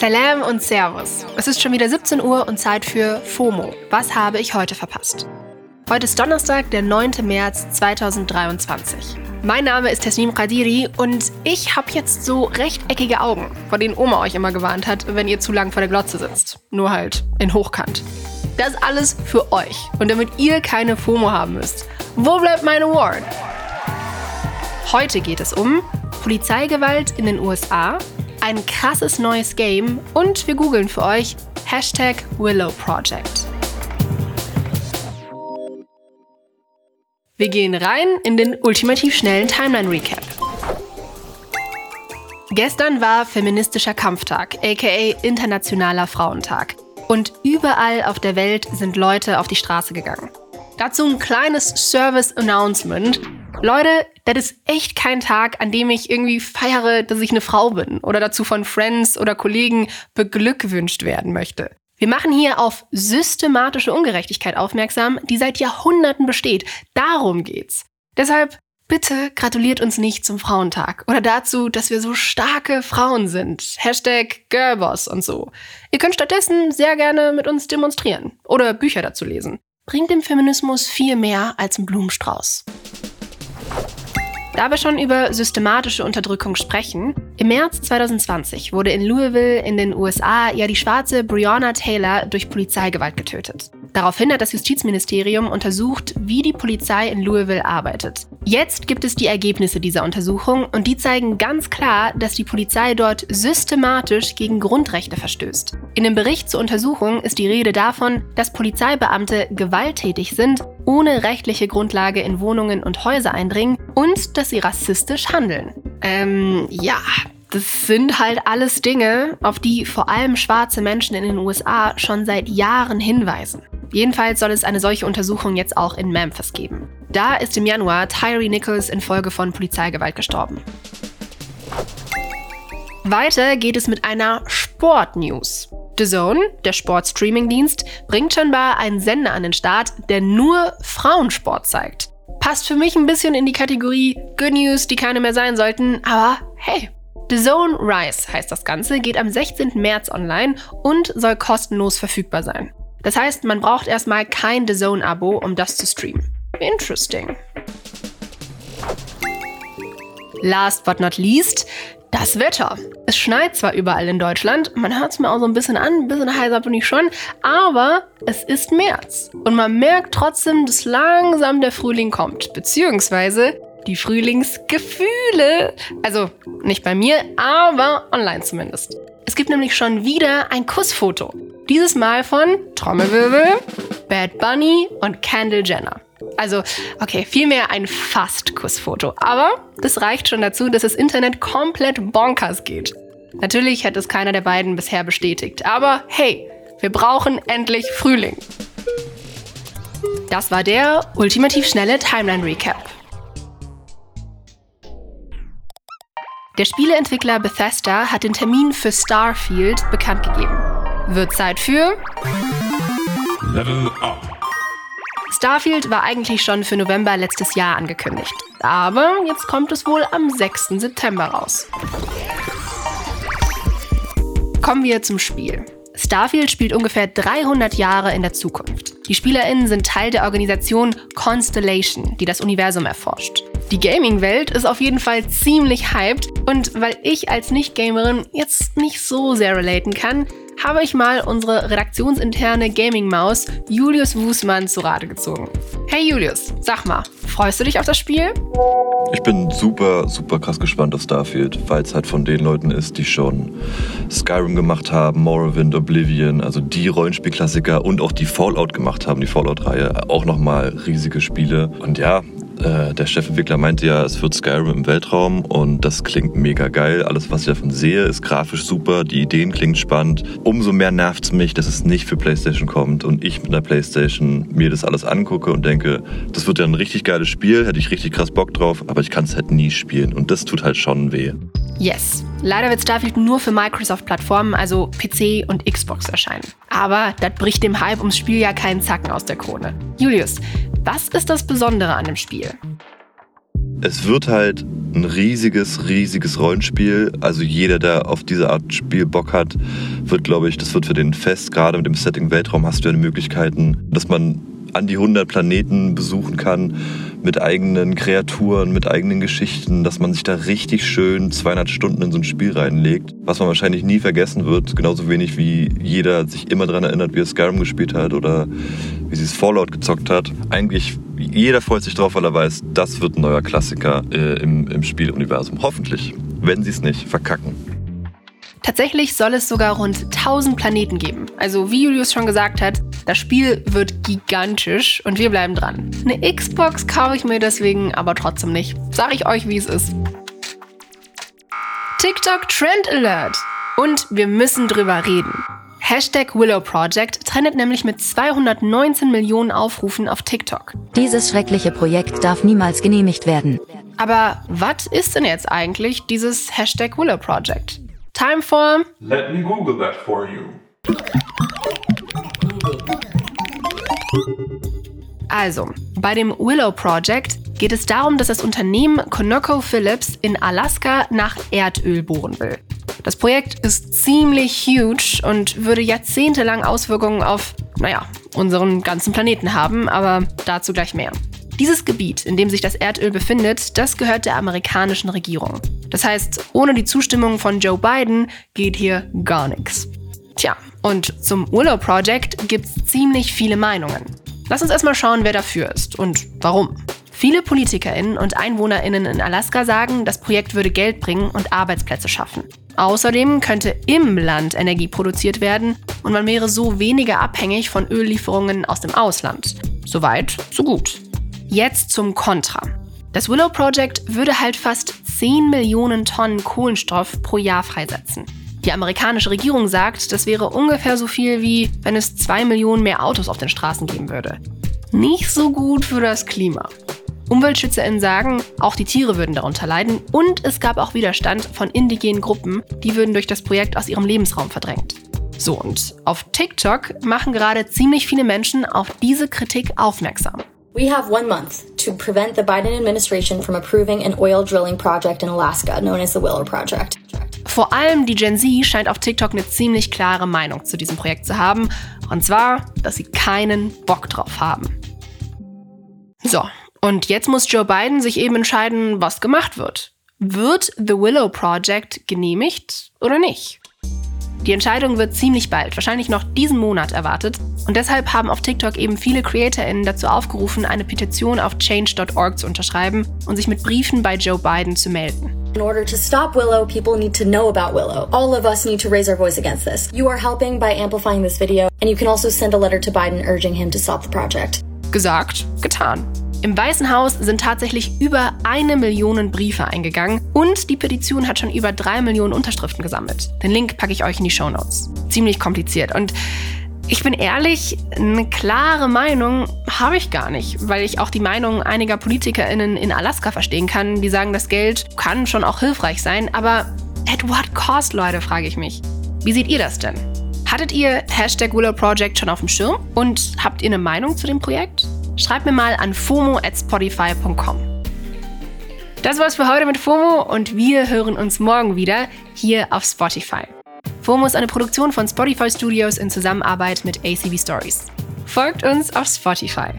Salam und Servus. Es ist schon wieder 17 Uhr und Zeit für FOMO. Was habe ich heute verpasst? Heute ist Donnerstag, der 9. März 2023. Mein Name ist Tasnim Qadiri und ich habe jetzt so rechteckige Augen, vor denen Oma euch immer gewarnt hat, wenn ihr zu lang vor der Glotze sitzt. Nur halt in Hochkant. Das alles für euch und damit ihr keine FOMO haben müsst. Wo bleibt mein Award? Heute geht es um Polizeigewalt in den USA, ein krasses neues Game und wir googeln für euch Hashtag Willow Project. Wir gehen rein in den ultimativ schnellen Timeline Recap. Gestern war feministischer Kampftag, aka Internationaler Frauentag. Und überall auf der Welt sind Leute auf die Straße gegangen. Dazu ein kleines Service-Announcement. Leute, das ist echt kein Tag, an dem ich irgendwie feiere, dass ich eine Frau bin oder dazu von Friends oder Kollegen beglückwünscht werden möchte. Wir machen hier auf systematische Ungerechtigkeit aufmerksam, die seit Jahrhunderten besteht. Darum geht's. Deshalb bitte gratuliert uns nicht zum Frauentag oder dazu, dass wir so starke Frauen sind. Hashtag Girlboss und so. Ihr könnt stattdessen sehr gerne mit uns demonstrieren oder Bücher dazu lesen bringt dem Feminismus viel mehr als ein Blumenstrauß. Da wir schon über systematische Unterdrückung sprechen, im März 2020 wurde in Louisville in den USA ja die schwarze Breonna Taylor durch Polizeigewalt getötet. Daraufhin hat das Justizministerium untersucht, wie die Polizei in Louisville arbeitet. Jetzt gibt es die Ergebnisse dieser Untersuchung und die zeigen ganz klar, dass die Polizei dort systematisch gegen Grundrechte verstößt. In dem Bericht zur Untersuchung ist die Rede davon, dass Polizeibeamte gewalttätig sind, ohne rechtliche Grundlage in Wohnungen und Häuser eindringen und dass sie rassistisch handeln. Ähm, ja, das sind halt alles Dinge, auf die vor allem schwarze Menschen in den USA schon seit Jahren hinweisen. Jedenfalls soll es eine solche Untersuchung jetzt auch in Memphis geben. Da ist im Januar Tyree Nichols infolge von Polizeigewalt gestorben. Weiter geht es mit einer Sportnews. The Zone, der Sportstreaming-Dienst, bringt scheinbar einen Sender an den Start, der nur Frauensport zeigt. Passt für mich ein bisschen in die Kategorie Good News, die keine mehr sein sollten, aber hey. The Zone Rise heißt das Ganze, geht am 16. März online und soll kostenlos verfügbar sein. Das heißt, man braucht erstmal kein The Zone-Abo, um das zu streamen. Interesting. Last but not least, das Wetter. Es schneit zwar überall in Deutschland, man hört es mir auch so ein bisschen an, ein bisschen heiser bin ich schon, aber es ist März. Und man merkt trotzdem, dass langsam der Frühling kommt, beziehungsweise die Frühlingsgefühle. Also nicht bei mir, aber online zumindest. Es gibt nämlich schon wieder ein Kussfoto. Dieses Mal von Trommelwirbel, Bad Bunny und Kendall Jenner. Also, okay, vielmehr ein Fast-Kussfoto. Aber das reicht schon dazu, dass das Internet komplett bonkers geht. Natürlich hat es keiner der beiden bisher bestätigt. Aber hey, wir brauchen endlich Frühling. Das war der ultimativ schnelle Timeline Recap. Der Spieleentwickler Bethesda hat den Termin für Starfield bekannt gegeben. Wird Zeit für Level Up. Starfield war eigentlich schon für November letztes Jahr angekündigt. Aber jetzt kommt es wohl am 6. September raus. Kommen wir zum Spiel. Starfield spielt ungefähr 300 Jahre in der Zukunft. Die SpielerInnen sind Teil der Organisation Constellation, die das Universum erforscht. Die Gaming-Welt ist auf jeden Fall ziemlich hyped und weil ich als Nicht-Gamerin jetzt nicht so sehr relaten kann, habe ich mal unsere redaktionsinterne Gaming-Maus Julius Wußmann zu Rate gezogen. Hey Julius, sag mal, freust du dich auf das Spiel? Ich bin super, super krass gespannt auf Starfield, weil es halt von den Leuten ist, die schon Skyrim gemacht haben, Morrowind, Oblivion, also die Rollenspielklassiker und auch die Fallout gemacht haben, die Fallout-Reihe. Auch nochmal riesige Spiele. Und ja, äh, der Chefentwickler meinte ja, es wird Skyrim im Weltraum und das klingt mega geil. Alles, was ich davon sehe, ist grafisch super, die Ideen klingen spannend. Umso mehr nervt es mich, dass es nicht für PlayStation kommt und ich mit der PlayStation mir das alles angucke und denke, das wird ja ein richtig geiles Spiel, hätte ich richtig krass Bock drauf, aber ich kann es halt nie spielen und das tut halt schon weh. Yes. Leider wird Starfield nur für Microsoft-Plattformen, also PC und Xbox, erscheinen. Aber das bricht dem Hype ums Spiel ja keinen Zacken aus der Krone. Julius, was ist das Besondere an dem Spiel? Es wird halt ein riesiges, riesiges Rollenspiel. Also jeder, der auf diese Art Spiel Bock hat, wird, glaube ich, das wird für den fest. Gerade mit dem Setting Weltraum hast du ja die Möglichkeiten, dass man an die 100 Planeten besuchen kann mit eigenen Kreaturen, mit eigenen Geschichten, dass man sich da richtig schön 200 Stunden in so ein Spiel reinlegt, was man wahrscheinlich nie vergessen wird, genauso wenig wie jeder sich immer daran erinnert, wie er Skyrim gespielt hat oder wie sie es Fallout gezockt hat. Eigentlich jeder freut sich drauf, weil er weiß, das wird ein neuer Klassiker äh, im, im Spieluniversum. Hoffentlich, wenn sie es nicht verkacken. Tatsächlich soll es sogar rund 1000 Planeten geben. Also wie Julius schon gesagt hat, das Spiel wird gigantisch und wir bleiben dran. Eine Xbox kaufe ich mir deswegen aber trotzdem nicht. Sag ich euch, wie es ist. TikTok Trend Alert. Und wir müssen drüber reden. Hashtag Willow Project trendet nämlich mit 219 Millionen Aufrufen auf TikTok. Dieses schreckliche Projekt darf niemals genehmigt werden. Aber was ist denn jetzt eigentlich dieses Hashtag Willow Project? Time for. Let me Google that for you. Also, bei dem Willow Project geht es darum, dass das Unternehmen ConocoPhillips in Alaska nach Erdöl bohren will. Das Projekt ist ziemlich huge und würde jahrzehntelang Auswirkungen auf, naja, unseren ganzen Planeten haben, aber dazu gleich mehr. Dieses Gebiet, in dem sich das Erdöl befindet, das gehört der amerikanischen Regierung. Das heißt, ohne die Zustimmung von Joe Biden geht hier gar nichts. Tja, und zum Willow Project gibt's ziemlich viele Meinungen. Lass uns erstmal schauen, wer dafür ist und warum. Viele PolitikerInnen und EinwohnerInnen in Alaska sagen, das Projekt würde Geld bringen und Arbeitsplätze schaffen. Außerdem könnte im Land Energie produziert werden und man wäre so weniger abhängig von Öllieferungen aus dem Ausland. Soweit, so gut. Jetzt zum Kontra. Das Willow Project würde halt fast 10 Millionen Tonnen Kohlenstoff pro Jahr freisetzen. Die amerikanische Regierung sagt, das wäre ungefähr so viel wie wenn es 2 Millionen mehr Autos auf den Straßen geben würde. Nicht so gut für das Klima. UmweltschützerInnen sagen, auch die Tiere würden darunter leiden und es gab auch Widerstand von indigenen Gruppen, die würden durch das Projekt aus ihrem Lebensraum verdrängt. So, und auf TikTok machen gerade ziemlich viele Menschen auf diese Kritik aufmerksam. We have one month to prevent the Biden administration from approving an oil drilling project in Alaska known as the Willow Project. Vor allem die Gen Z scheint auf TikTok eine ziemlich klare Meinung zu diesem Projekt zu haben. Und zwar, dass sie keinen Bock drauf haben. So, und jetzt muss Joe Biden sich eben entscheiden, was gemacht wird. Wird The Willow Project genehmigt oder nicht? Die Entscheidung wird ziemlich bald, wahrscheinlich noch diesen Monat erwartet. Und deshalb haben auf TikTok eben viele CreatorInnen dazu aufgerufen, eine Petition auf change.org zu unterschreiben und sich mit Briefen bei Joe Biden zu melden. In order to stop Willow, people need to know about Willow. All of us need to raise our voice against this. You are helping by amplifying this video, and you can also send a letter to Biden urging him to stop the project. Gesagt, getan. Im Weißen Haus sind tatsächlich über eine Million Briefe eingegangen und die Petition hat schon über drei Millionen Unterschriften gesammelt. Den Link packe ich euch in die Show Notes. Ziemlich kompliziert und ich bin ehrlich, eine klare Meinung habe ich gar nicht, weil ich auch die Meinung einiger PolitikerInnen in Alaska verstehen kann, die sagen, das Geld kann schon auch hilfreich sein, aber at what cost, Leute, frage ich mich. Wie seht ihr das denn? Hattet ihr Hashtag Willow Project schon auf dem Schirm und habt ihr eine Meinung zu dem Projekt? Schreibt mir mal an fomo at spotify.com. Das war's für heute mit FOMO und wir hören uns morgen wieder hier auf Spotify. FOMO ist eine Produktion von Spotify Studios in Zusammenarbeit mit ACB Stories. Folgt uns auf Spotify.